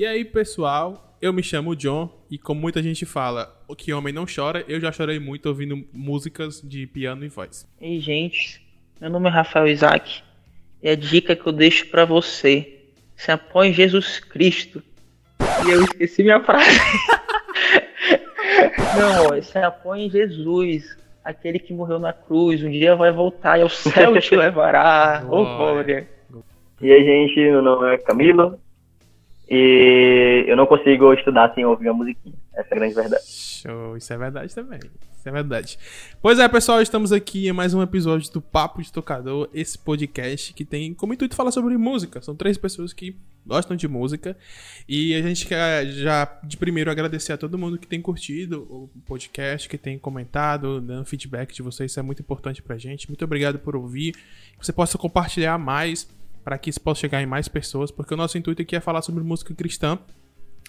E aí, pessoal, eu me chamo John e como muita gente fala, o que homem não chora, eu já chorei muito ouvindo músicas de piano e voz. Ei, gente, meu nome é Rafael Isaac e a dica que eu deixo para você, se apoie em Jesus Cristo. E eu esqueci minha frase. não, se apoie em Jesus, aquele que morreu na cruz, um dia vai voltar e ao céu te levará. Ô, oh, glória. E aí, gente, meu nome é Camilo, e eu não consigo estudar sem ouvir a musiquinha. Essa é a grande verdade. Show, isso é verdade também. Isso é verdade. Pois é, pessoal, estamos aqui em mais um episódio do Papo de Tocador, esse podcast que tem como intuito falar sobre música. São três pessoas que gostam de música. E a gente quer já de primeiro agradecer a todo mundo que tem curtido o podcast, que tem comentado, dando feedback de vocês. Isso é muito importante pra gente. Muito obrigado por ouvir. Que você possa compartilhar mais para que isso possa chegar em mais pessoas, porque o nosso intuito aqui é falar sobre música cristã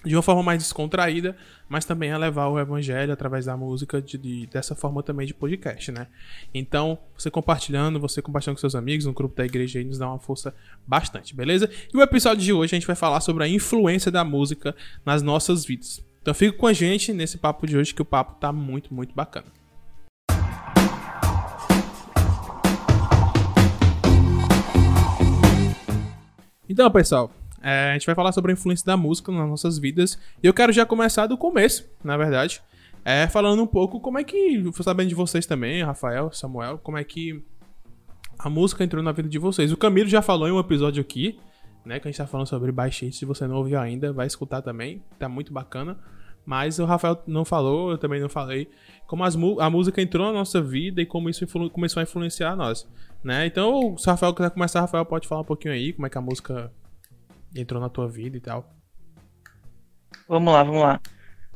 de uma forma mais descontraída, mas também é levar o evangelho através da música de, de, dessa forma também de podcast, né? Então, você compartilhando, você compartilhando com seus amigos no grupo da igreja aí nos dá uma força bastante, beleza? E o episódio de hoje a gente vai falar sobre a influência da música nas nossas vidas. Então, fica com a gente nesse papo de hoje que o papo tá muito, muito bacana. Então, pessoal, é, a gente vai falar sobre a influência da música nas nossas vidas. E eu quero já começar do começo, na verdade. É, falando um pouco como é que, sabendo de vocês também, Rafael, Samuel, como é que a música entrou na vida de vocês. O Camilo já falou em um episódio aqui, né, que a gente tá falando sobre baixista. Se você não ouviu ainda, vai escutar também, tá muito bacana. Mas o Rafael não falou, eu também não falei, como as, a música entrou na nossa vida e como isso começou a influenciar nós. Né? Então, se o Rafael quiser começar, Rafael pode falar um pouquinho aí, como é que a música entrou na tua vida e tal. Vamos lá, vamos lá.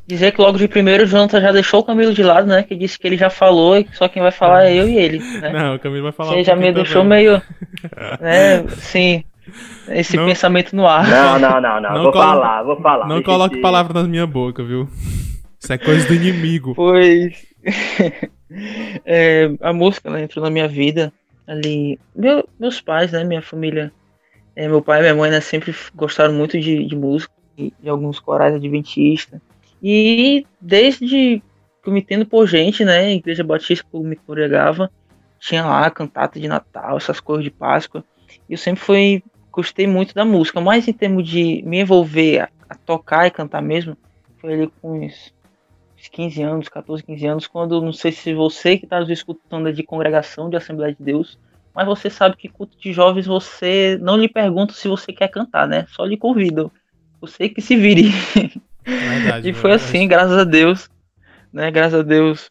Dizer que logo de primeiro o Jonathan já deixou o Camilo de lado, né? Que disse que ele já falou e só quem vai falar é eu e ele. Né? Não, o Camilo vai falar. Você um já me deixou também. meio. né, sim. Esse não, pensamento no ar. Não, não, não, não. não vou colo... falar, vou falar. Não coloque palavras na minha boca, viu? Isso é coisa do inimigo. Pois. é, a música né, entrou na minha vida ali. Meu, meus pais, né? Minha família. É, meu pai e minha mãe né, sempre gostaram muito de, de música, de alguns corais adventistas. E desde que eu me entendo por gente, né? Igreja Batista que eu me congregava, tinha lá cantata de Natal, essas coisas de Páscoa. E eu sempre fui, gostei muito da música, mas em termos de me envolver a, a tocar e cantar mesmo, foi ali com uns 15 anos, 14, 15 anos, quando não sei se você que está nos escutando é de congregação de Assembleia de Deus, mas você sabe que culto de jovens você não lhe pergunta se você quer cantar, né? Só lhe convido. Você que se vire. Verdade, e foi verdade. assim, graças a Deus. Né? Graças a Deus.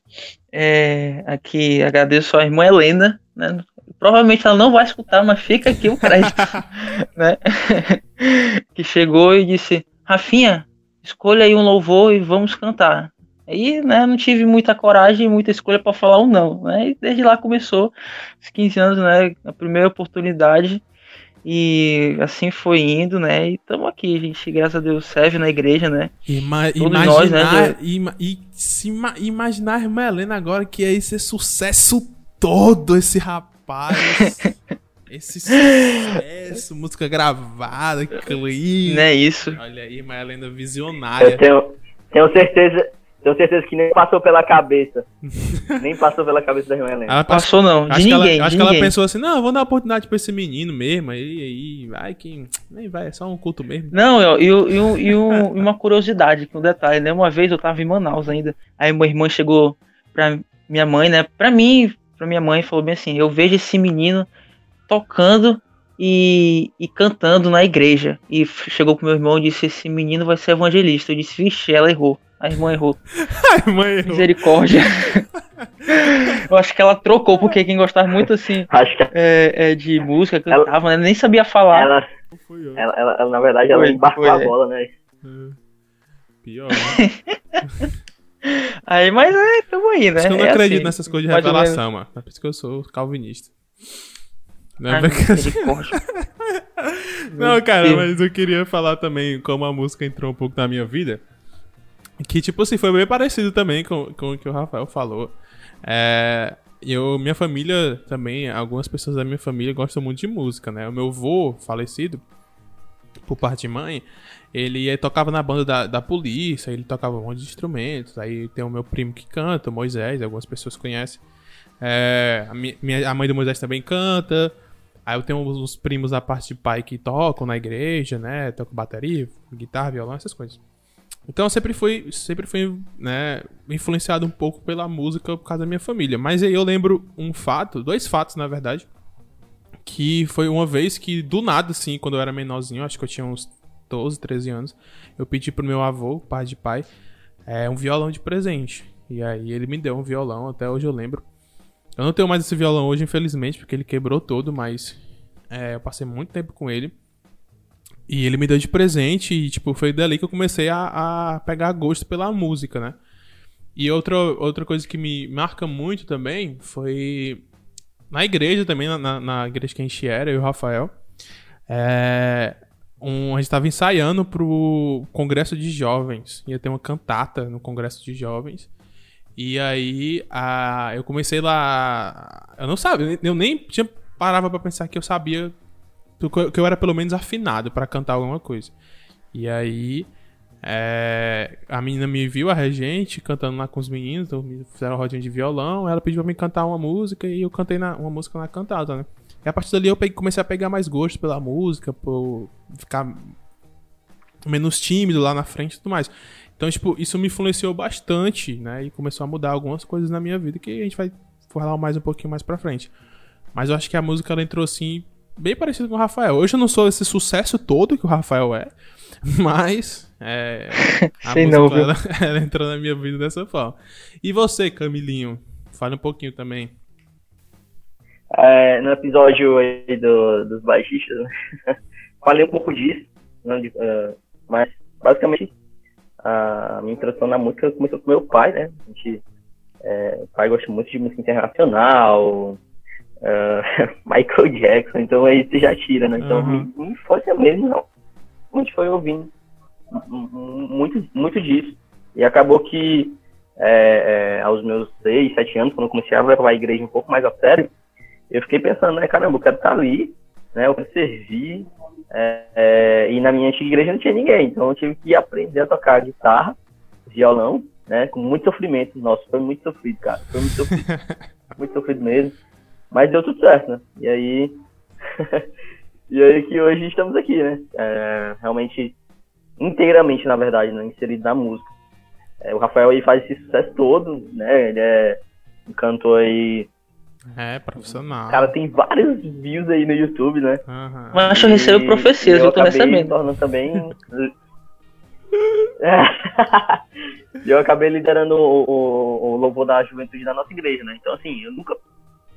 É, aqui agradeço a irmã Helena, né? Provavelmente ela não vai escutar, mas fica aqui o crédito, né? que chegou e disse: Rafinha, escolha aí um louvor e vamos cantar. Aí, né, não tive muita coragem muita escolha para falar um não, né? E desde lá começou, os 15 anos, né, a primeira oportunidade. E assim foi indo, né? E estamos aqui, a gente, graças a Deus, serve na igreja, né? Ima Todos imaginar, nós, né? Ima e se ima imaginar a irmã Helena agora que é esse sucesso todo, esse rapaz. esse sucesso, música gravada, clipe. Não é isso. Olha aí, irmã Helena visionária. Eu tenho, tenho certeza, tenho certeza que nem passou pela cabeça. nem passou pela cabeça da irmã Helena. Ela passou, não. De acho ninguém. Que ela, acho que ela pensou assim: não, vou dar uma oportunidade pra esse menino mesmo. Aí, aí vai que. Nem vai, é só um culto mesmo. Não, e, e, e, uma curiosidade, que um detalhe, né? Uma vez eu tava em Manaus ainda. Aí minha irmã chegou pra minha mãe, né? Pra mim, pra minha mãe, falou bem assim: eu vejo esse menino tocando e, e, cantando na igreja. E chegou pro meu irmão e disse: Esse menino vai ser evangelista. Eu disse: Vixe, ela errou. A irmã errou. a irmã errou. Misericórdia. eu acho que ela trocou, porque quem gostava muito assim acho que... é, é de música, cantava, ela... né? Nem sabia falar. Ela, ela, ela, ela na verdade, ela foi, embarcou foi. a bola, né? É. Pior. Né? aí, mas é, tamo aí, né? Isso que eu não é acredito assim, nessas coisas de revelação, mano. É por isso que eu sou calvinista. Não, é Ai, não cara, mas eu queria falar também como a música entrou um pouco na minha vida. Que, tipo assim, foi bem parecido também com, com o que o Rafael falou. É, eu, minha família também, algumas pessoas da minha família gostam muito de música, né? O meu avô, falecido, por parte de mãe, Ele tocava na banda da, da polícia, ele tocava um monte de instrumentos. Aí tem o meu primo que canta, o Moisés, algumas pessoas conhecem. É, a, minha, a mãe do Moisés também canta. Aí eu tenho uns primos da parte de pai que tocam na igreja, né? Tocam bateria, guitarra, violão, essas coisas. Então eu sempre fui, sempre fui né, influenciado um pouco pela música por causa da minha família. Mas aí eu lembro um fato, dois fatos na verdade, que foi uma vez que do nada, assim, quando eu era menorzinho, acho que eu tinha uns 12, 13 anos, eu pedi pro meu avô, pai de pai, é, um violão de presente. E aí ele me deu um violão, até hoje eu lembro. Eu não tenho mais esse violão hoje, infelizmente, porque ele quebrou todo, mas é, eu passei muito tempo com ele. E ele me deu de presente e, tipo, foi dali que eu comecei a, a pegar gosto pela música, né? E outra, outra coisa que me marca muito também foi na igreja também, na, na igreja que a gente era, eu e o Rafael. É, um, a gente estava ensaiando pro congresso de jovens. Ia ter uma cantata no congresso de jovens. E aí a, eu comecei lá. Eu não sabia, eu nem tinha parava para pensar que eu sabia que eu era pelo menos afinado para cantar alguma coisa. E aí é, a menina me viu, a regente, cantando lá com os meninos, então fizeram rodinha de violão, ela pediu pra mim cantar uma música e eu cantei na, uma música na cantada, né? E a partir dali eu peguei, comecei a pegar mais gosto pela música, por ficar menos tímido lá na frente e tudo mais. Então, tipo, isso me influenciou bastante, né? E começou a mudar algumas coisas na minha vida que a gente vai falar mais um pouquinho mais pra frente. Mas eu acho que a música ela entrou assim, bem parecido com o Rafael. Hoje eu não sou esse sucesso todo que o Rafael é, mas é, a Sei música não, ela, ela entrou na minha vida dessa forma. E você, Camilinho? Fale um pouquinho também. É, no episódio aí do, dos baixistas, né? falei um pouco disso, de, uh, mas basicamente a minha introdução na música começou com meu pai, né? A gente, é, o pai gosta muito de música internacional, uh, Michael Jackson, então aí você já tira, né? Então, Uhum. minha infância mesmo, não. A gente foi ouvindo muito, muito disso. E acabou que é, é, aos meus 6, 7 anos, quando eu comecei a levar a igreja um pouco mais a sério, eu fiquei pensando, né, caramba, eu quero estar ali, né, eu quero servir, é, é, e na minha antiga igreja não tinha ninguém, então eu tive que aprender a tocar guitarra, violão, né, com muito sofrimento, nossa, foi muito sofrido, cara, foi muito sofrido, muito sofrido mesmo, mas deu tudo certo, né, e aí, e aí que hoje estamos aqui, né, é, realmente, inteiramente, na verdade, né, inserido na música. É, o Rafael aí faz esse sucesso todo, né, ele é um cantor aí É, profissional. Cara, tem vários views aí no YouTube, né? Aham. Mas eu recebo profecias, eu tô acabei me recebendo. tornando também. E eu acabei liderando o, o, o louvor da juventude da nossa igreja, né? Então, assim, eu nunca.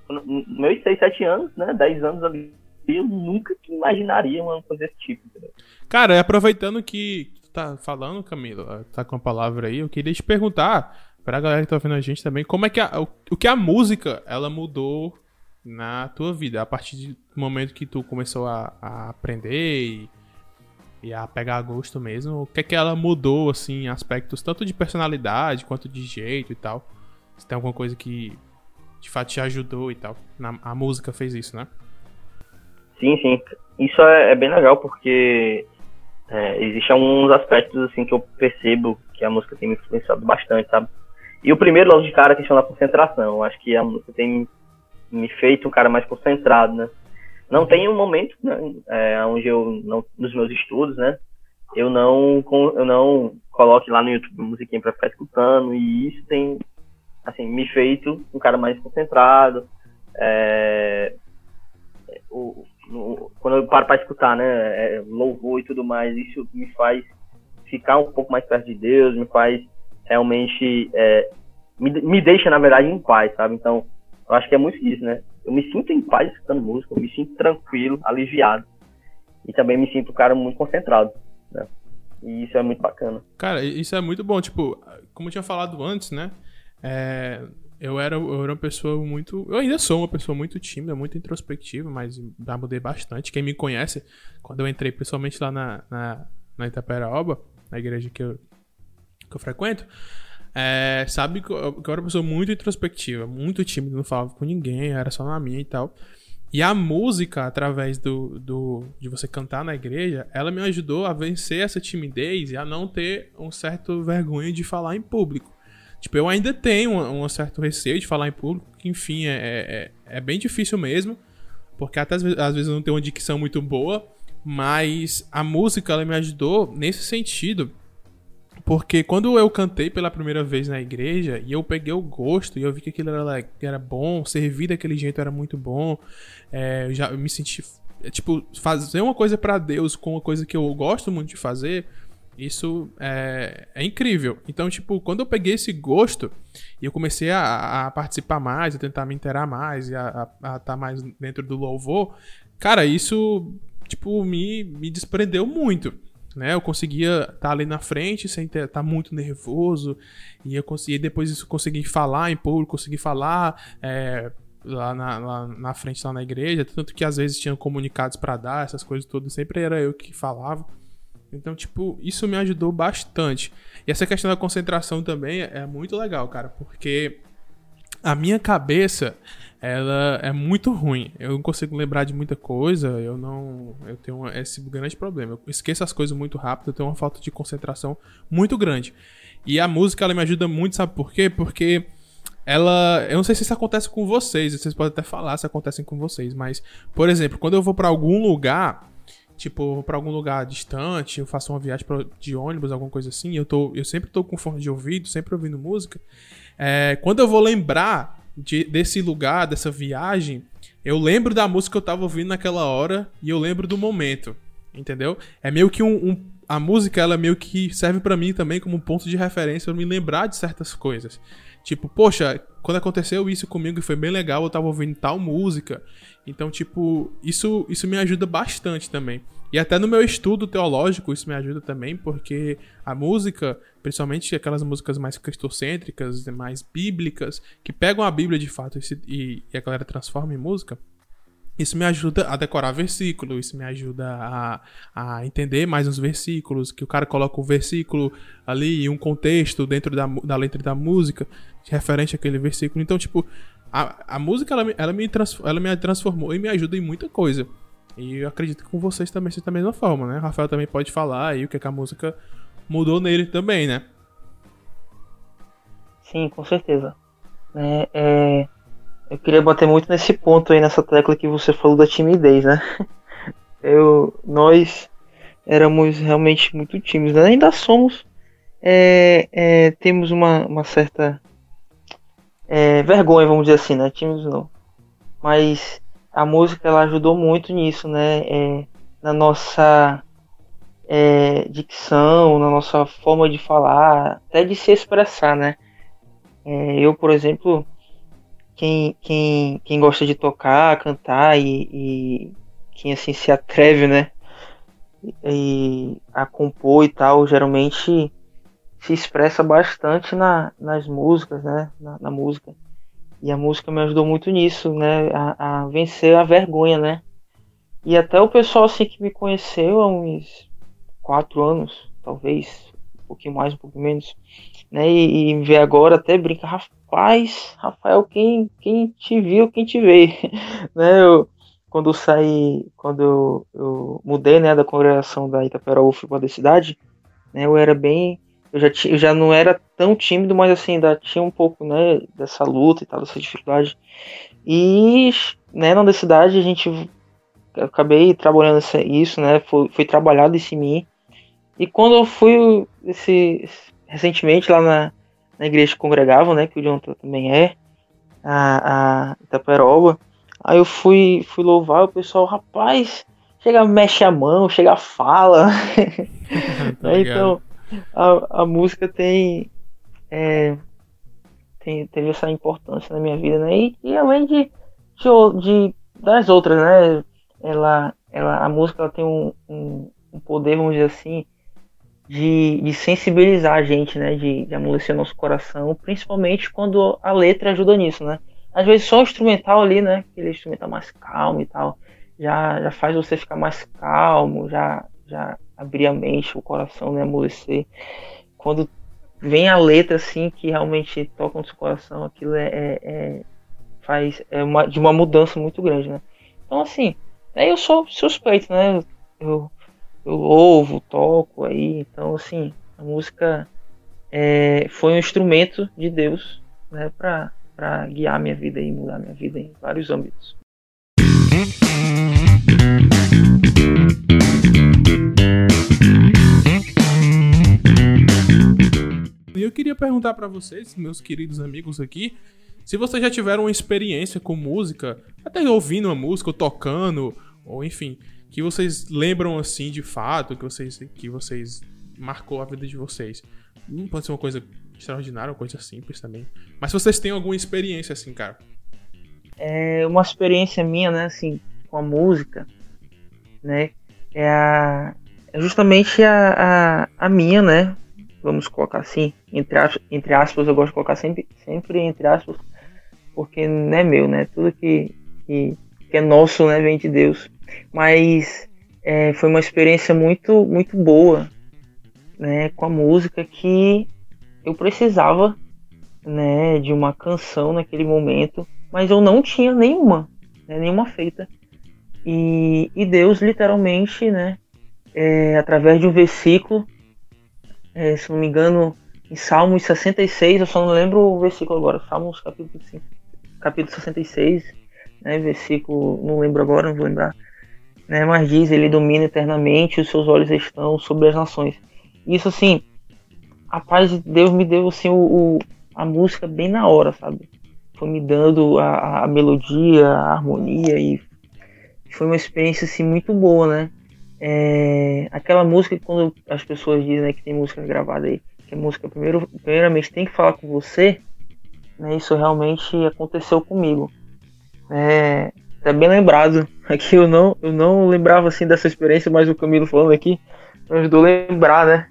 Meus 6, 7 anos, né? 10 anos ali, eu nunca imaginaria uma coisa desse tipo, entendeu? Cara, aproveitando que tu tá falando, Camilo, tá com a palavra aí, eu queria te perguntar, pra galera que tá ouvindo a gente também, como é que a, o, o que a música, ela mudou na tua vida, a partir do momento que tu começou a, a aprender e, e a pegar gosto mesmo, o que é que ela mudou, assim, aspectos tanto de personalidade quanto de jeito e tal? Se tem alguma coisa que de fato te ajudou e tal. Na, a música fez isso, né? Sim, sim. Isso é, é bem legal porque é, existem alguns aspectos assim que eu percebo que a música tem me influenciado bastante, sabe? E o primeiro, logo de cara, é a questão da concentração. Eu acho que a música tem me feito um cara mais concentrado, né? Não tem um momento né, é, onde eu, não, nos meus estudos, né? Eu não, eu não coloque lá no YouTube musiquinha pra ficar escutando e isso tem, assim, me feito um cara mais concentrado. É, o, no- quando eu paro pra escutar, né, é, louvor e tudo mais, isso me faz ficar um pouco mais perto de Deus, me faz realmente, é, me, me deixa, na verdade, em paz, sabe? Então, eu acho que é muito disso, né? Eu me sinto em paz escutando música, eu me sinto tranquilo, aliviado. E também me sinto um cara muito concentrado, né? E isso é muito bacana. Cara, isso é muito bom. Tipo, como eu tinha falado antes, né? É, eu, era, eu era uma pessoa muito. Eu ainda sou uma pessoa muito tímida, muito introspectiva, mas já mudei bastante. Quem me conhece, quando eu entrei, principalmente lá na, na, na Itaperoba, na igreja que eu, que eu frequento, é, sabe que eu, que eu era uma pessoa muito introspectiva, muito tímida, não falava com ninguém, era só na minha e tal. E a música, através do, do, de você cantar na igreja, ela me ajudou a vencer essa timidez e a não ter um certo vergonha de falar em público. Tipo, eu ainda tenho um, um certo receio de falar em público, que enfim, é, é, é bem difícil mesmo, porque até às vezes, às vezes eu não tenho uma dicção muito boa, mas a música ela me ajudou nesse sentido porque quando eu cantei pela primeira vez na igreja e eu peguei o gosto e eu vi que aquilo era, era bom, servir daquele jeito era muito bom, é, eu já me senti. É, tipo, fazer uma coisa para Deus com uma coisa que eu gosto muito de fazer, isso é, é, incrível. Então, tipo, quando eu peguei esse gosto e eu comecei a, a participar mais, a tentar me inteirar mais e a estar tá mais dentro do louvor, cara, isso, tipo, me, me desprendeu muito né? Eu conseguia estar tá ali na frente sem estar tá muito nervoso e eu conseguia depois isso conseguir falar em público, conseguir falar é, lá, na, lá na frente lá na igreja, tanto que às vezes tinham comunicados para dar essas coisas todas, sempre era eu que falava. Então, tipo, isso me ajudou bastante. E essa questão da concentração também é, é muito legal, cara, porque a minha cabeça ela é muito ruim. Eu não consigo lembrar de muita coisa, eu não. Eu tenho esse grande problema. Eu esqueço as coisas muito rápido, eu tenho uma falta de concentração muito grande. E a música ela me ajuda muito, sabe por quê? Porque ela. Eu não sei se isso acontece com vocês, vocês podem até falar se acontecem com vocês, mas, por exemplo, quando eu vou para algum lugar. Tipo, para algum lugar distante, eu faço uma viagem pra, de ônibus, alguma coisa assim, eu, tô, eu sempre tô com fone de ouvido, sempre ouvindo música. É, quando eu vou lembrar de, desse lugar, dessa viagem, eu lembro da música que eu tava ouvindo naquela hora e eu lembro do momento, entendeu? É meio que um, um a música ela meio que serve para mim também como um ponto de referência para me lembrar de certas coisas. Tipo, poxa, quando aconteceu isso comigo e foi bem legal, eu tava ouvindo tal música. Então, tipo, isso isso me ajuda bastante também. E até no meu estudo teológico isso me ajuda também, porque a música, principalmente aquelas músicas mais cristocêntricas, mais bíblicas, que pegam a Bíblia de fato e, e a galera transforma em música, isso me ajuda a decorar versículo, isso me ajuda a, a entender mais os versículos, que o cara coloca o versículo ali e um contexto dentro da, da letra da música, referente àquele versículo. Então, tipo, a, a música ela, ela, me ela me transformou e me ajuda em muita coisa. E eu acredito que com vocês também seja da mesma forma, né? O Rafael também pode falar aí o que, é que a música mudou nele também, né? Sim, com certeza. É, é, eu queria bater muito nesse ponto aí, nessa tecla que você falou da timidez, né? Eu, nós éramos realmente muito tímidos, né? ainda somos. É, é, temos uma, uma certa é, vergonha, vamos dizer assim, né? Tímidos não. Mas a música ela ajudou muito nisso, né? É, na nossa é, dicção, na nossa forma de falar, até de se expressar, né? É, eu, por exemplo, quem, quem, quem gosta de tocar, cantar e, e quem assim se atreve, né? E, a compor e tal, geralmente se expressa bastante na, nas músicas, né? Na, na música. E a música me ajudou muito nisso, né? A, a, vencer a vergonha, né? E até o pessoal assim que me conheceu há uns quatro anos, talvez, um pouquinho mais, um pouquinho menos, né? E, e vê agora até brinca, rapaz, Rafael, quem, quem te viu, quem te vê, né? Eu, quando eu saí, quando eu, eu mudei, né, da congregação da Itaperó, fui para a cidade, né? Eu era bem eu já, eu já não era tão tímido, mas assim, ainda tinha um pouco, né, dessa luta e tal, dessa dificuldade. E, né, na universidade a gente, acabei trabalhando isso, né, foi, foi trabalhado isso em mim. E quando eu fui, esse, recentemente lá na, na igreja que congregava, né, que o Jonathan também é, a, a Itaperoba, aí eu fui, fui louvar o pessoal, rapaz, chega, mexe a mão, chega, fala. tá então a, a música tem, é, tem teve essa importância na minha vida, né? E, e além de, de, de, das outras, né? Ela, ela, a música ela tem um, um, um poder, vamos dizer assim, de, de sensibilizar a gente, né? De, de amolecer nosso coração, principalmente quando a letra ajuda nisso, né? Às vezes só o instrumental ali, né? Aquele instrumental mais calmo e tal, já, já faz você ficar mais calmo, já, já abrir a mente, o coração, né, amolecer. Quando vem a letra assim que realmente toca no seu coração, aquilo é, é, é faz é uma, de uma mudança muito grande, né? Então, assim, eu sou suspeito, né? Eu, eu louvo, toco aí, então, assim, a música é, foi um instrumento de Deus, né, pra guiar minha vida e mudar minha vida em vários âmbitos. E eu queria perguntar para vocês, meus queridos amigos aqui, se vocês já tiveram uma experiência com música, até ouvindo uma música, ou tocando, ou enfim, que vocês lembram assim de fato, que vocês que vocês marcou a vida de vocês. Não pode ser uma coisa extraordinária, uma coisa simples também. Mas vocês têm alguma experiência assim, cara. É uma experiência minha, né, assim, com a música, né, é, a, é justamente a, a, a minha, né, vamos colocar assim, entre aspas, entre aspas eu gosto de colocar sempre, sempre entre aspas, porque não é meu, né? Tudo que, que, que é nosso, né, vem de Deus. Mas é, foi uma experiência muito, muito boa, né, com a música que eu precisava, né, de uma canção naquele momento, mas eu não tinha nenhuma, né, nenhuma feita. E, e Deus literalmente, né, é, através de um versículo, é, se não me engano, em Salmos 66, eu só não lembro o versículo agora, Salmos capítulo, 5, capítulo 66, né, versículo, não lembro agora, não vou lembrar, né, mas diz, ele domina eternamente, os seus olhos estão sobre as nações. Isso assim, a paz de Deus me deu assim, o, o a música bem na hora, sabe? Foi me dando a, a melodia, a harmonia e foi uma experiência assim muito boa, né? É, aquela música que quando as pessoas dizem né, que tem música gravada aí, que a música primeiro, primeiramente tem que falar com você, né, isso realmente aconteceu comigo. É, é bem lembrado. Aqui eu não, eu não lembrava assim dessa experiência, mas o Camilo falando aqui me ajudou a lembrar, né?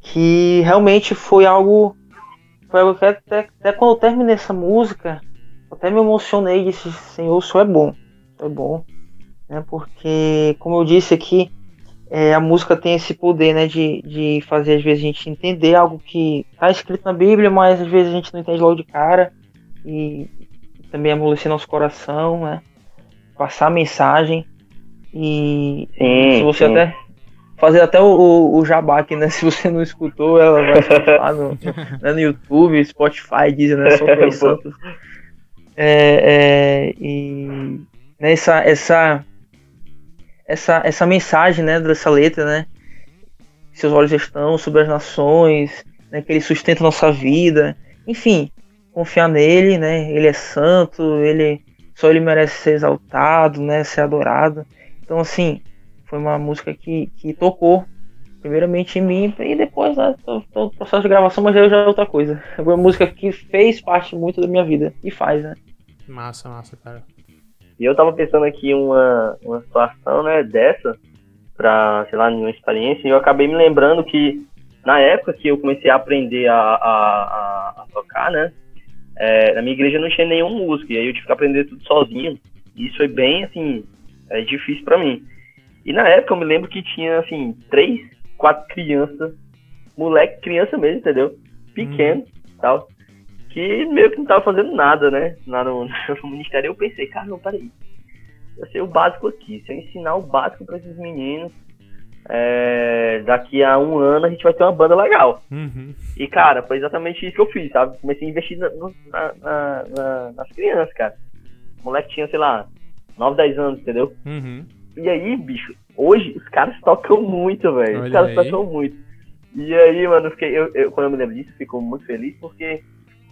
Que realmente foi algo. Foi algo que até, até quando eu terminei essa música, até me emocionei e disse, Senhor, isso é bom. É bom né? Porque, como eu disse aqui, é, a música tem esse poder, né, de, de fazer às vezes a gente entender algo que está escrito na Bíblia, mas às vezes a gente não entende logo de cara e também amolecer nosso coração, né? Passar a mensagem e sim, se você sim. até fazer até o, o, o jabá aqui, né? Se você não escutou, ela vai escutar no, né, no YouTube, Spotify, Deezer, né? Só Play Santos. É, é, e nessa né, essa essa, essa mensagem, né, dessa letra, né? Seus olhos estão sobre as nações, né, que ele sustenta nossa vida. Enfim, confiar nele, né? Ele é santo, ele só ele merece ser exaltado, né, ser adorado. Então, assim, foi uma música que, que tocou primeiramente em mim e depois, né, todo o processo de gravação, mas aí já é outra coisa. Foi uma música que fez parte muito da minha vida e faz, né? Massa, massa, cara. E eu tava pensando aqui uma, uma situação, né, dessa, pra, sei lá, uma experiência, e eu acabei me lembrando que na época que eu comecei a aprender a, a, a tocar, né, é, na minha igreja não tinha nenhum músico, e aí eu tive que aprender tudo sozinho. E isso foi bem, assim, é, difícil para mim. E na época eu me lembro que tinha, assim, três, quatro crianças, moleque, criança mesmo, entendeu? Pequeno, uhum. tal que meio que não tava fazendo nada, né? Lá no, no ministério. Eu pensei, cara, não, peraí. Eu sei o básico aqui. Se eu ensinar o básico para esses meninos, é, daqui a um ano a gente vai ter uma banda legal. Uhum. E, cara, foi exatamente isso que eu fiz, sabe? Comecei a investir na, na, na, nas crianças, cara. O moleque tinha, sei lá, 9, 10 anos, entendeu? Uhum. E aí, bicho, hoje os caras tocam muito, velho. Os caras aí. tocam muito. E aí, mano, eu fiquei, eu, eu, quando eu me lembro disso, fico muito feliz porque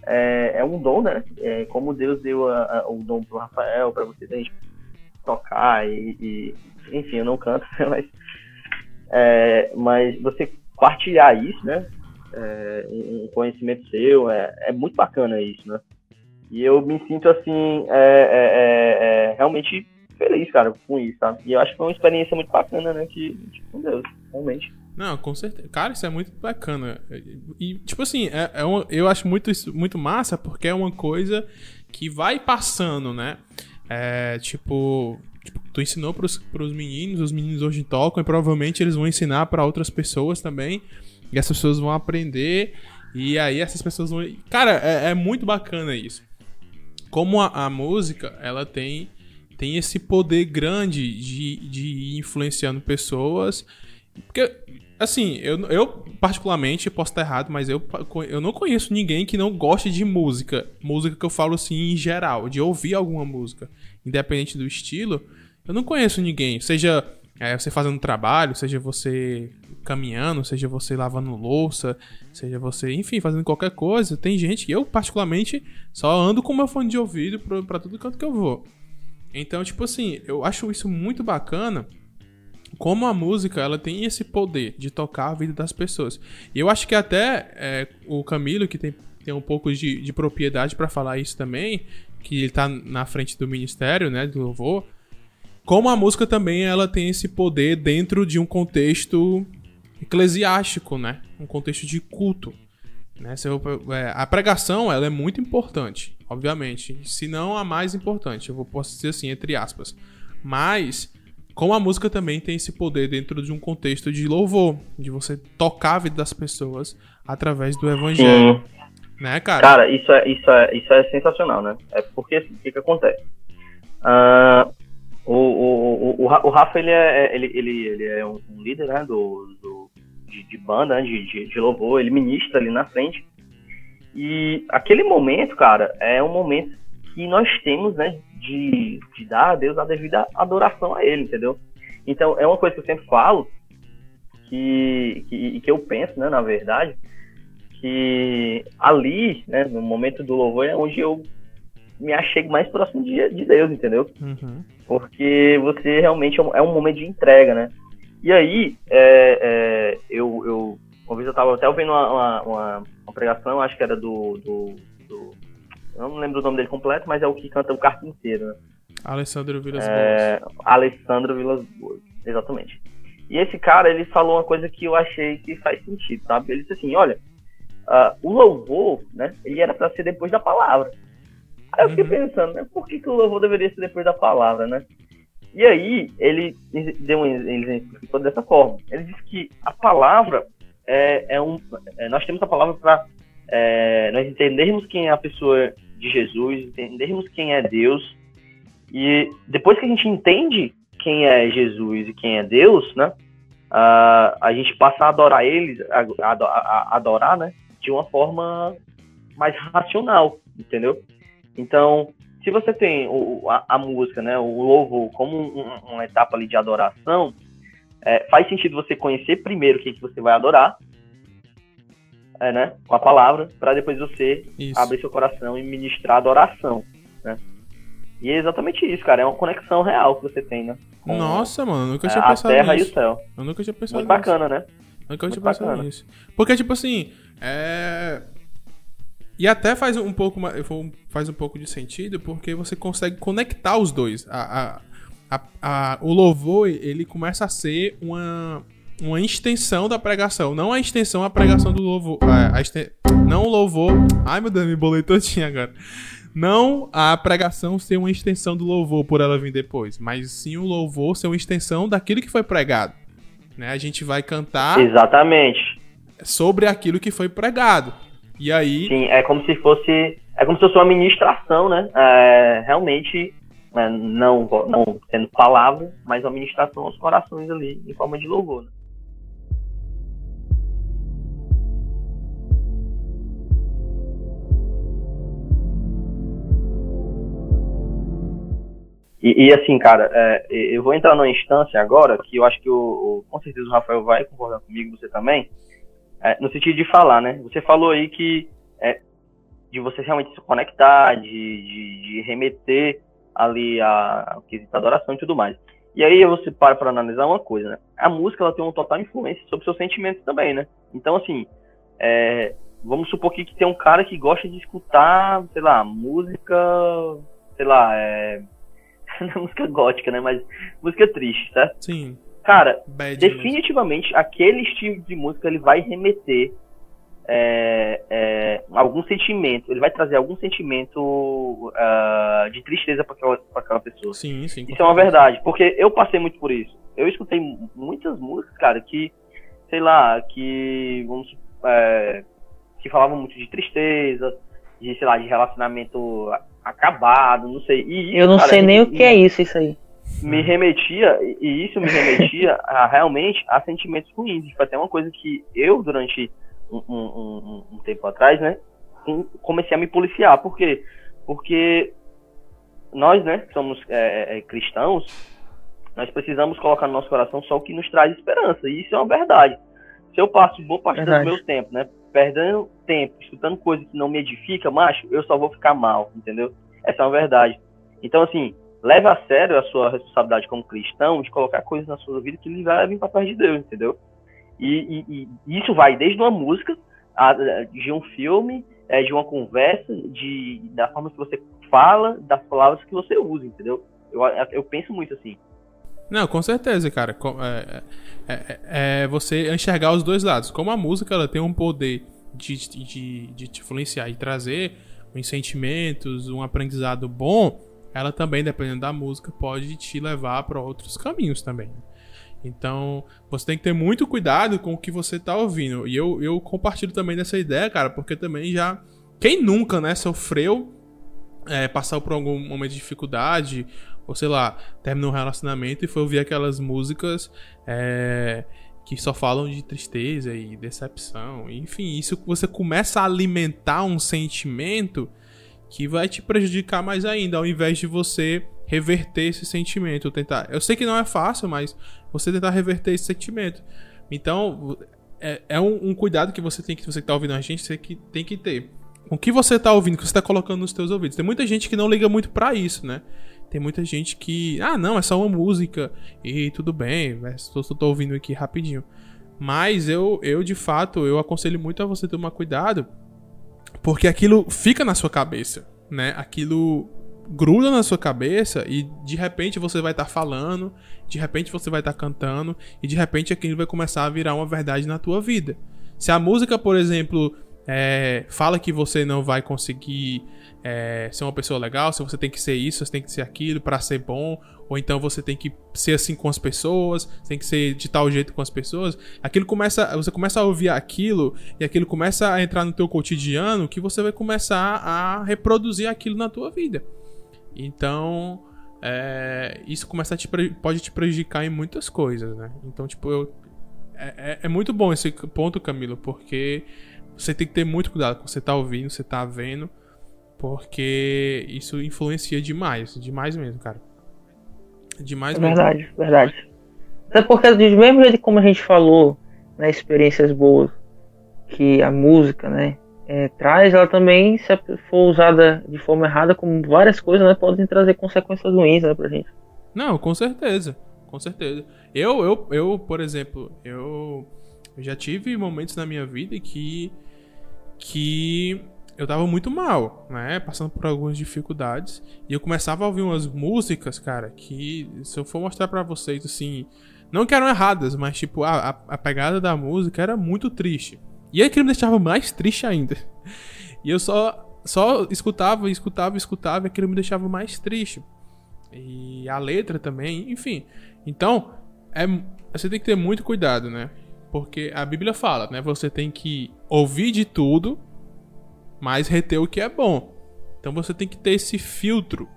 é, é um dom, né? É, como Deus deu a, a, o dom pro Rafael, para você gente tocar e, e, enfim, eu não canto, né? mas, é, mas você partilhar isso, né? É, um conhecimento seu, é, é muito bacana isso, né? E eu me sinto assim, é, é, é, é realmente feliz, cara, com isso, tá? E eu acho que foi uma experiência muito bacana, né? Que, tipo, com Deus, realmente. Não, com certeza. Cara, isso é muito bacana. E, tipo assim, é, é eu acho muito, muito massa porque é uma coisa que vai passando, né? É, tipo, tu ensinou pros, pros meninos, os meninos hoje tocam e provavelmente eles vão ensinar para outras pessoas também. E essas pessoas vão aprender. E aí essas pessoas vão. Cara, é, é muito bacana isso. Como a, a música, ela tem tem esse poder grande de, de ir influenciando pessoas. Porque, assim, eu, eu particularmente posso estar errado, mas eu, eu não conheço ninguém que não goste de música. Música que eu falo assim em geral, de ouvir alguma música, independente do estilo. Eu não conheço ninguém, seja é, você fazendo trabalho, seja você caminhando, seja você lavando louça, seja você, enfim, fazendo qualquer coisa. Tem gente que eu, particularmente, só ando com meu fone de ouvido pra tudo canto que eu vou. Então, tipo assim, eu acho isso muito bacana. Como a música ela tem esse poder de tocar a vida das pessoas. E eu acho que até é, o Camilo, que tem, tem um pouco de, de propriedade para falar isso também, que ele tá na frente do ministério, né, do louvor como a música também ela tem esse poder dentro de um contexto eclesiástico, né? Um contexto de culto. Né? É, a pregação ela é muito importante, obviamente. Se não a mais importante, eu vou posso dizer assim, entre aspas. Mas, como a música também tem esse poder dentro de um contexto de louvor, de você tocar a vida das pessoas através do evangelho. Sim. Né, cara? Cara, isso é, isso é, isso é sensacional, né? É porque assim, o que, que acontece? Uh, o, o, o, o Rafa, ele é, é, ele, ele, ele é um, líder, né, do, do de, de, banda, né, de, de, louvor, ele ministra ali na frente. E aquele momento, cara, é um momento que nós temos, né, de, de dar a Deus a devida adoração a Ele, entendeu? Então, é uma coisa que eu sempre falo, que, que, que eu penso, né, na verdade, que ali, né, no momento do louvor, é onde eu me achei mais próximo de, de Deus, entendeu? Uhum. Porque você realmente é um, é um, momento de entrega, né? E aí, é, é, eu, eu, uma vez eu estava até ouvindo uma, uma, uma, uma, pregação, acho que era do, do, do, Eu não lembro o nome dele completo, mas é o que canta o carpinteiro, né? Alessandro Vilas é, Boas. Alessandro Vilas Boas, exatamente. E esse cara, ele falou uma coisa que eu achei que faz sentido, sabe? Ele disse assim, olha, uh, o louvor, né, ele era para ser depois da palavra. Aí eu fiquei uhum. pensando, né? Por que, que o louvor deveria ser depois da palavra, né? E aí, ele deu um, ele explicou dessa forma. Ele disse que a palavra é, é um. É, nós temos a palavra para é, nós entendermos quem é a pessoa de Jesus, entendermos quem é Deus. E depois que a gente entende quem é Jesus e quem é Deus, né? A, a gente passa a adorar eles, a, a, a adorar, né? De uma forma mais racional, entendeu? Então, se você tem o, a, a, música, né, o louvor como um, uma etapa ali de adoração, é, faz sentido você conhecer primeiro o que, que você vai adorar, é, né, com a palavra, para depois você isso. abrir seu coração e ministrar adoração, né? E é exatamente isso, cara. É uma conexão real que você tem, né? Com, Nossa, mano, eu nunca tinha é, pensado nisso. A terra nisso. e o céu. Eu nunca tinha pensado Muito nisso. bacana, né? Eu nunca Muito tinha pensado bacana. nisso. Porque, tipo assim, é e até faz um pouco faz um pouco de sentido porque você consegue conectar os dois. A, a, a, o louvor ele começa a ser uma, uma extensão da pregação, não a extensão a pregação do louvor, não o louvor. Ai meu Deus, me bolei todinho agora. Não a pregação ser uma extensão do louvor por ela vir depois, mas sim o louvor ser uma extensão daquilo que foi pregado. Né? A gente vai cantar Exatamente. sobre aquilo que foi pregado. E aí. Sim, é como se fosse. É como se fosse uma ministração, né? É, realmente, né, não, não sendo palavra, mas uma ministração aos corações ali, em forma de louvor. Né? E, e, assim, cara, é, eu vou entrar numa instância agora que eu acho que o, o, com certeza o Rafael vai concordar comigo, você também, é, no sentido de falar, né? Você falou aí que é, de você realmente se conectar, de, de, de remeter ali a, a adoração e tudo mais. E aí você para para analisar uma coisa, né? A música ela tem uma total influência sobre seus sentimentos também, né? Então assim, é, vamos supor que, que tem um cara que gosta de escutar, sei lá, música, sei lá, é, música gótica, né? Mas música triste, tá? Sim. Cara, Bad definitivamente mesmo. aquele estilo de música ele vai remeter é, é, algum sentimento, ele vai trazer algum sentimento uh, de tristeza para aquela, aquela pessoa. Sim, sim. Isso é uma verdade, porque eu passei muito por isso. Eu escutei muitas músicas, cara, que, sei lá, que vamos é, que falavam muito de tristeza, de sei lá, de relacionamento acabado, não sei. E, eu não cara, sei nem o que é isso, isso aí. Me remetia, e isso me remetia a, realmente a sentimentos ruins. Foi até uma coisa que eu, durante um, um, um, um tempo atrás, né, comecei a me policiar. Por quê? Porque nós, né, que somos é, é, cristãos, nós precisamos colocar no nosso coração só o que nos traz esperança. E isso é uma verdade. Se eu passo boa parte verdade. do meu tempo, né, perdendo tempo, escutando coisas que não me edifica, macho, eu só vou ficar mal, entendeu? Essa é uma verdade. Então, assim, leve a sério a sua responsabilidade como cristão de colocar coisas na sua vida que lhe levem para perto de Deus, entendeu? E, e, e, isso vai desde uma música, a, de um filme, é, de uma conversa, de, da forma que você fala, das palavras que você usa, entendeu? Eu, eu penso muito assim. Não, com certeza, cara. É, é, é, é, você enxergar os dois lados. Como a música ela tem um poder de, de, de te influenciar e trazer uns sentimentos, um aprendizado bom, ela também, dependendo da música, pode te levar para outros caminhos também. Então, você tem que ter muito cuidado com o que você tá ouvindo. E eu, eu compartilho também dessa ideia, cara, porque também já. Quem nunca, né, sofreu, é, passou por algum momento de dificuldade, ou sei lá, terminou um relacionamento e foi ouvir aquelas músicas é, que só falam de tristeza e decepção. Enfim, isso você começa a alimentar um sentimento que vai te prejudicar mais ainda, ao invés de você reverter esse sentimento, tentar. Eu sei que não é fácil, mas você tentar reverter esse sentimento. Então, é, é um, um, cuidado que você tem que você que tá ouvindo a gente, você que tem que ter. O que você tá ouvindo, o que você tá colocando nos teus ouvidos. Tem muita gente que não liga muito para isso, né? Tem muita gente que, ah, não, é só uma música e tudo bem, só, só tô ouvindo aqui rapidinho. Mas eu, eu de fato, eu aconselho muito a você tomar cuidado, porque aquilo fica na sua cabeça, né? Aquilo gruda na sua cabeça e de repente você vai estar tá falando, de repente você vai estar tá cantando e de repente aquilo vai começar a virar uma verdade na tua vida. Se a música, por exemplo, é, fala que você não vai conseguir é, ser uma pessoa legal, se você tem que ser isso, você tem que ser aquilo para ser bom, ou então você tem que ser assim com as pessoas, tem que ser de tal jeito com as pessoas. Aquilo começa, você começa a ouvir aquilo e aquilo começa a entrar no teu cotidiano, que você vai começar a reproduzir aquilo na tua vida. Então, é, isso começa a te, pode te prejudicar em muitas coisas, né? Então, tipo, eu, é, é, é muito bom esse ponto, Camilo, porque você tem que ter muito cuidado com você tá ouvindo, você tá vendo porque isso influencia demais, demais mesmo, cara. Demais é mesmo. Verdade, verdade. Até porque, do mesmo jeito como a gente falou, né, experiências boas que a música, né, é, traz, ela também, se for usada de forma errada, como várias coisas, né, podem trazer consequências ruins, né, pra gente. Não, com certeza, com certeza. Eu, eu, eu por exemplo, eu, eu já tive momentos na minha vida que que eu tava muito mal, né? Passando por algumas dificuldades. E eu começava a ouvir umas músicas, cara, que se eu for mostrar para vocês, assim. Não que eram erradas, mas tipo, a, a, pegada da música era muito triste. E aquilo me deixava mais triste ainda. E eu só, só escutava, escutava, escutava, e aquilo me deixava mais triste. E a letra também, enfim. Então, é, você tem que ter muito cuidado, né? Porque a Bíblia fala, né? Você tem que ouvir de tudo mas reter o que é bom. Então você tem que ter esse filtro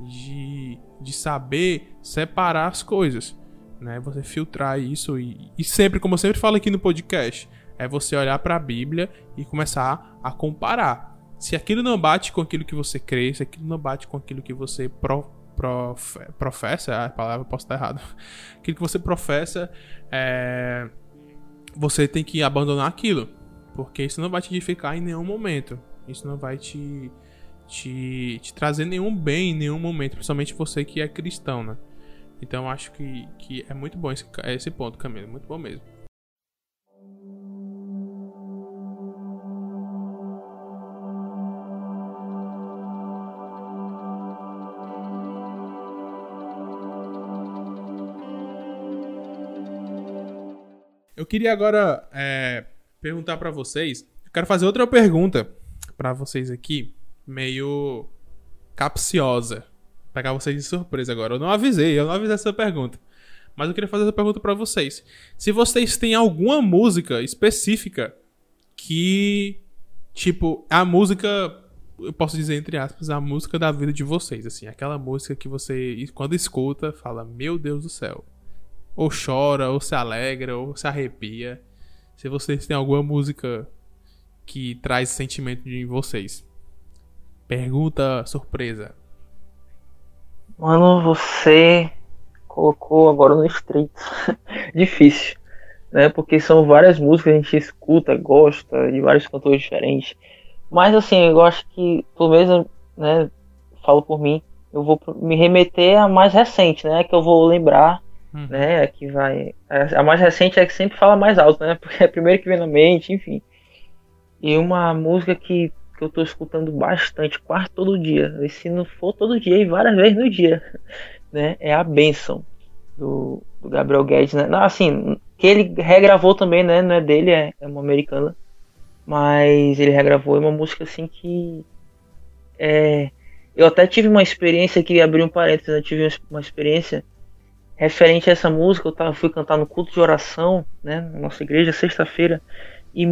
de, de saber separar as coisas, né? Você filtrar isso e, e sempre, como eu sempre falo aqui no podcast, é você olhar para a Bíblia e começar a comparar. Se aquilo não bate com aquilo que você crê, se aquilo não bate com aquilo que você pro, prof, professa, a palavra posso estar errado, aquilo que você professa, é, você tem que abandonar aquilo, porque isso não vai te edificar em nenhum momento. Isso não vai te, te, te trazer nenhum bem em nenhum momento, principalmente você que é cristão, né? Então acho que, que é muito bom esse, esse ponto, Camilo, muito bom mesmo. Eu queria agora é, perguntar para vocês. Eu quero fazer outra pergunta para vocês aqui, meio capciosa. Pegar vocês de surpresa agora. Eu não avisei, eu não avisei essa pergunta. Mas eu queria fazer essa pergunta para vocês. Se vocês têm alguma música específica que, tipo, a música eu posso dizer entre aspas, a música da vida de vocês, assim, aquela música que você, quando escuta, fala, meu Deus do céu. Ou chora, ou se alegra, ou se arrepia. Se vocês têm alguma música que traz sentimento de vocês. Pergunta surpresa. Mano, você colocou agora no estreito. Difícil, né? Porque são várias músicas que a gente escuta, gosta, de vários cantores diferentes. Mas assim, eu acho que, pelo menos, né, falo por mim, eu vou me remeter a mais recente, né? Que eu vou lembrar, hum. né? Que vai. A mais recente é que sempre fala mais alto, né? Porque é a primeira que vem na mente, enfim. E uma música que, que eu tô escutando bastante, quase todo dia. E se não for todo dia, e várias vezes no dia, né? É a Benção, do, do Gabriel Guedes, né? Não, assim, que ele regravou também, né? Não é dele, é, é uma americana. Mas ele regravou é uma música assim que. É, eu até tive uma experiência que abri um parênteses, eu tive uma experiência referente a essa música. Eu tava, fui cantar no culto de oração, né? Na nossa igreja, sexta-feira. E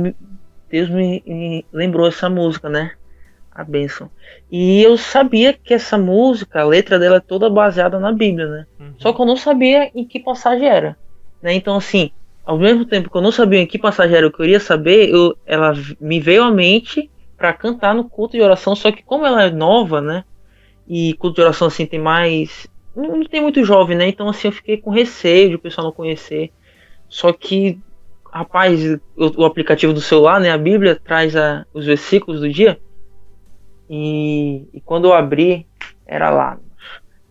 Deus me, me lembrou essa música, né? A bênção. E eu sabia que essa música, a letra dela é toda baseada na Bíblia, né? Uhum. Só que eu não sabia em que passagem era. Né? Então, assim, ao mesmo tempo que eu não sabia em que passagem era eu queria saber, eu, ela me veio à mente para cantar no culto de oração. Só que, como ela é nova, né? E culto de oração, assim, tem mais. Não, não tem muito jovem, né? Então, assim, eu fiquei com receio de o pessoal não conhecer. Só que rapaz, o, o, aplicativo do celular, né, a Bíblia, traz a, os versículos do dia. E, e, quando eu abri, era lá.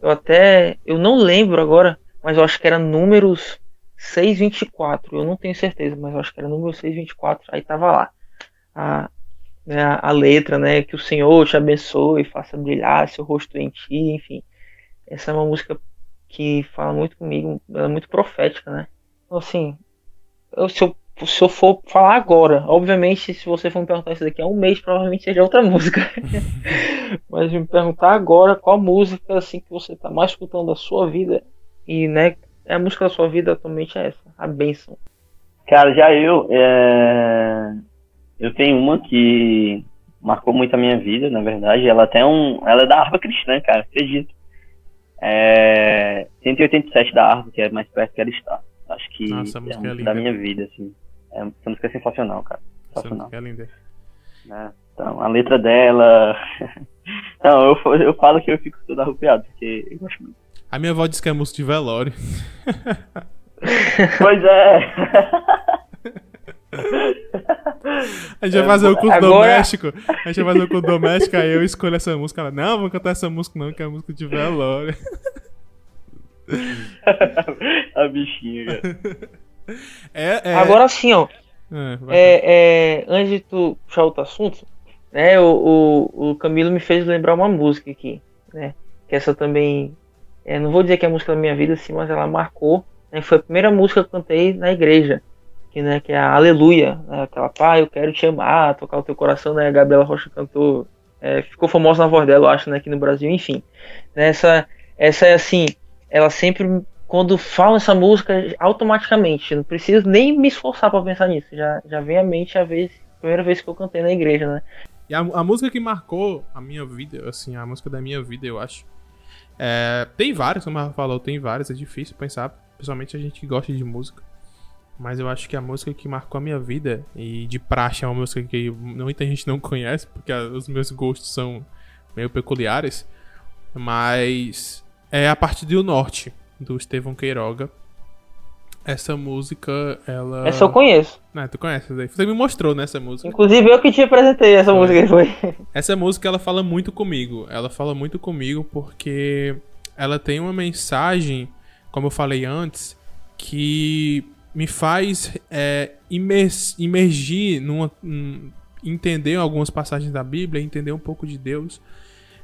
Eu até, eu não lembro agora, mas eu acho que era números 624. Eu não tenho certeza, mas eu acho que era número 624. Aí tava lá a, né, a letra, né, que o Senhor te abençoe, faça brilhar seu rosto em ti, enfim. Essa é uma música que fala muito comigo, ela é muito profética, né? Então, assim, se, eu, se eu for falar agora, obviamente, se você for me perguntar isso daqui a um mês, provavelmente seja outra música. Mas me perguntar agora qual música assim que você está mais escutando da sua vida e né, é a música da sua vida atualmente é essa, a bênção. Cara, já eu, é... eu tenho uma que marcou muito a minha vida, na verdade. Ela tem um, ela é da harpa cristã, cara, acredito. É 187 da harpa, que é mais perto que ela está. Acho que Nossa, é, é da minha vida, assim. É, essa música é sensacional, cara. Sensacional. Essa música é linda. É, então, a letra dela. Não, eu, eu falo que eu fico todo arrupiado, porque eu gosto muito. A minha avó disse que é música de velório. pois é. A gente vai fazer o curso Agora... doméstico. A gente vai fazer o curso doméstico, aí eu escolho essa música. Ela, não, vou cantar essa música não, que é a música de velório. a bichinha, cara. É, é... Agora sim, ó. É, é, é, antes de tu puxar outro assunto, né, o, o, o, Camilo me fez lembrar uma música aqui, né? Que essa também. É, não vou dizer que é a música da minha vida, sim, mas ela marcou. Né, foi a primeira música que eu cantei na igreja. Que, né, que é a Aleluia. Né, aquela, pai, eu quero te amar, tocar o teu coração, né? A Gabriela Rocha cantou. É, ficou famosa na voz dela, eu acho, né, aqui no Brasil, enfim. Essa, essa é assim ela sempre, quando fala essa música, automaticamente, não preciso nem me esforçar para pensar nisso, já, já vem à mente a vez, primeira vez que eu cantei na igreja, né? E a, a música que marcou a minha vida, assim, a música da minha vida, eu acho. É, tem várias, como ela falou, tem várias, é difícil pensar, principalmente a gente que gosta de música. Mas eu acho que a música que marcou a minha vida, e de praxe é uma música que muita gente não conhece, porque os meus gostos são meio peculiares. Mas é A Parte do Norte, do Estevão Queiroga. Essa música, ela. Essa eu conheço. Ah, tu conhece daí. Você me mostrou, né, essa música. Inclusive eu que te apresentei essa música foi. Essa música, ela fala muito comigo. Ela fala muito comigo porque ela tem uma mensagem, como eu falei antes, que me faz é, imergir numa. Um, entender algumas passagens da Bíblia, entender um pouco de Deus.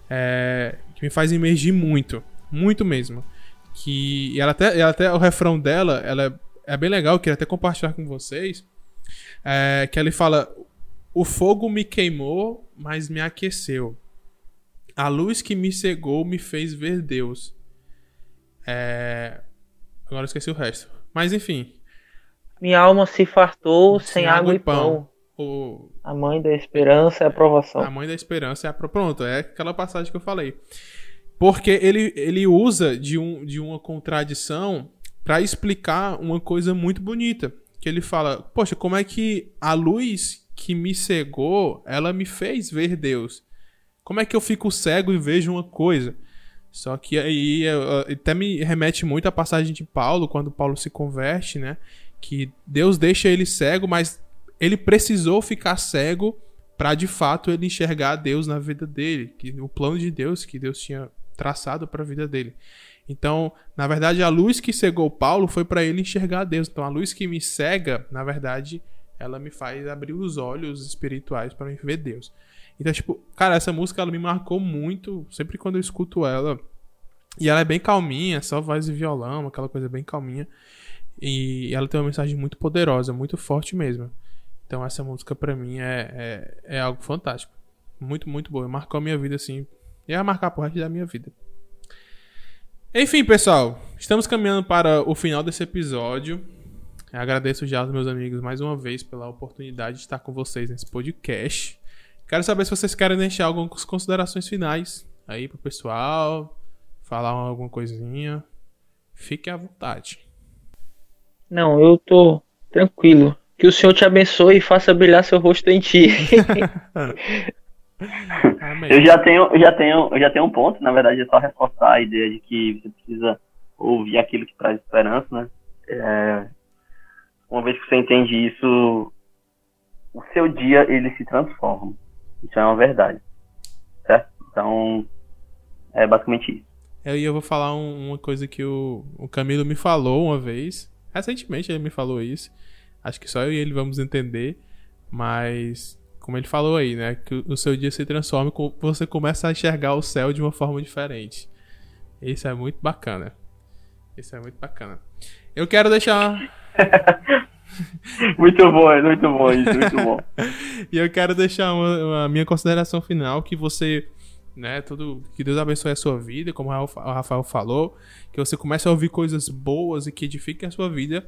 É, que me faz imergir muito. Muito mesmo. Que ela até, ela até o refrão dela, ela é, é bem legal, eu queria até compartilhar com vocês. É, que ele fala: O fogo me queimou, mas me aqueceu. A luz que me cegou me fez ver Deus. É... Agora eu esqueci o resto. Mas enfim. Minha alma se fartou sem, sem água, água, e pão. pão. o, A mãe da esperança é a aprovação. a mãe da esperança é a. pro- Pronto, é aquela passagem que eu falei. Porque ele, ele usa de, um, de uma contradição para explicar uma coisa muito bonita. Que ele fala: Poxa, como é que a luz que me cegou, ela me fez ver Deus? Como é que eu fico cego e vejo uma coisa? Só que aí até me remete muito à passagem de Paulo, quando Paulo se converte, né? Que Deus deixa ele cego, mas ele precisou ficar cego para de fato ele enxergar Deus na vida dele, que o plano de Deus que Deus tinha traçado para a vida dele. Então, na verdade, a luz que cegou Paulo foi para ele enxergar Deus. Então, a luz que me cega, na verdade, ela me faz abrir os olhos espirituais para ver Deus. Então, tipo, cara, essa música ela me marcou muito, sempre quando eu escuto ela. E ela é bem calminha, só voz e violão, aquela coisa bem calminha. E ela tem uma mensagem muito poderosa, muito forte mesmo. Então essa música pra mim é, é, é algo fantástico. Muito, muito boa. Marcou a minha vida assim. E vai marcar pro resto da minha vida. Enfim, pessoal. Estamos caminhando para o final desse episódio. Eu agradeço já aos meus amigos mais uma vez pela oportunidade de estar com vocês nesse podcast. Quero saber se vocês querem deixar algumas considerações finais aí pro pessoal. Falar alguma coisinha. Fique à vontade. Não, eu tô tranquilo. Que o Senhor te abençoe e faça brilhar seu rosto em ti. Eu já tenho, eu já tenho, eu já tenho um ponto, na verdade é só reforçar a ideia de que você precisa ouvir aquilo que traz esperança, né? É, uma vez que você entende isso, o seu dia ele se transforma. Isso é uma verdade, certo? Então é basicamente isso. E eu vou falar um- uma coisa que o, o Camilo me falou uma vez. Recentemente ele me falou isso. Acho que só eu e ele vamos entender. Mas, como ele falou aí, né? Que o seu dia se transforma quando você começa a enxergar o céu de uma forma diferente. Isso é muito bacana. Isso é muito bacana. Eu quero deixar. Muito bom, é muito bom isso, muito bom. E eu quero deixar uma, uma minha consideração final que você, né, tudo que Deus abençoe a sua vida, como o Rafael falou, que você comece a ouvir coisas boas e que edifiquem a sua vida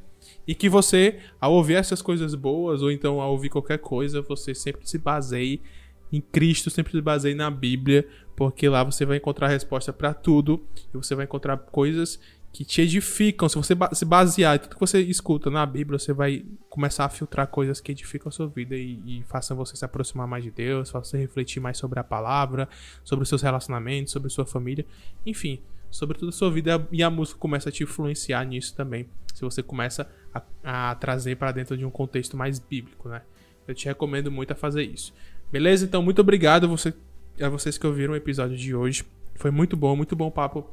e que você, ao ouvir essas coisas boas ou então ao ouvir qualquer coisa, você sempre se baseie em Cristo, sempre se baseie na Bíblia, porque lá você vai encontrar resposta para tudo e você vai encontrar coisas que te edificam. Se você se basear em tudo que você escuta na Bíblia, você vai começar a filtrar coisas que edificam a sua vida e, e façam você se aproximar mais de Deus, façam você refletir mais sobre a palavra, sobre os seus relacionamentos, sobre a sua família, enfim, sobre toda a sua vida. E a música começa a te influenciar nisso também. Se você começa a, a trazer para dentro de um contexto mais bíblico, né? Eu te recomendo muito a fazer isso. Beleza? Então, muito obrigado a, você, a vocês que ouviram o episódio de hoje. Foi muito bom, muito bom papo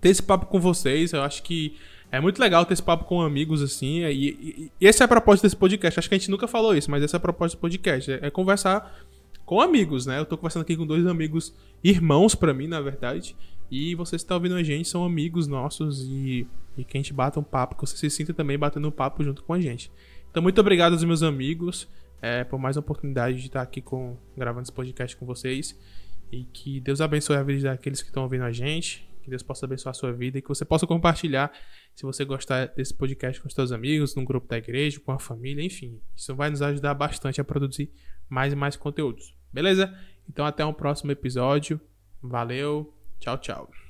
ter esse papo com vocês. Eu acho que é muito legal ter esse papo com amigos, assim. E, e, e essa é a proposta desse podcast. Acho que a gente nunca falou isso, mas essa é a proposta do podcast. É, é conversar com amigos, né? Eu tô conversando aqui com dois amigos, irmãos pra mim, na verdade. E vocês que estão ouvindo a gente são amigos nossos e, e que a gente bata um papo, que você se sinta também batendo um papo junto com a gente. Então, muito obrigado aos meus amigos é, por mais uma oportunidade de estar aqui com, gravando esse podcast com vocês. E que Deus abençoe a vida daqueles que estão ouvindo a gente. Que Deus possa abençoar a sua vida e que você possa compartilhar, se você gostar desse podcast com os seus amigos, num grupo da igreja, com a família, enfim. Isso vai nos ajudar bastante a produzir mais e mais conteúdos. Beleza? Então até um próximo episódio. Valeu. Tchau, tchau.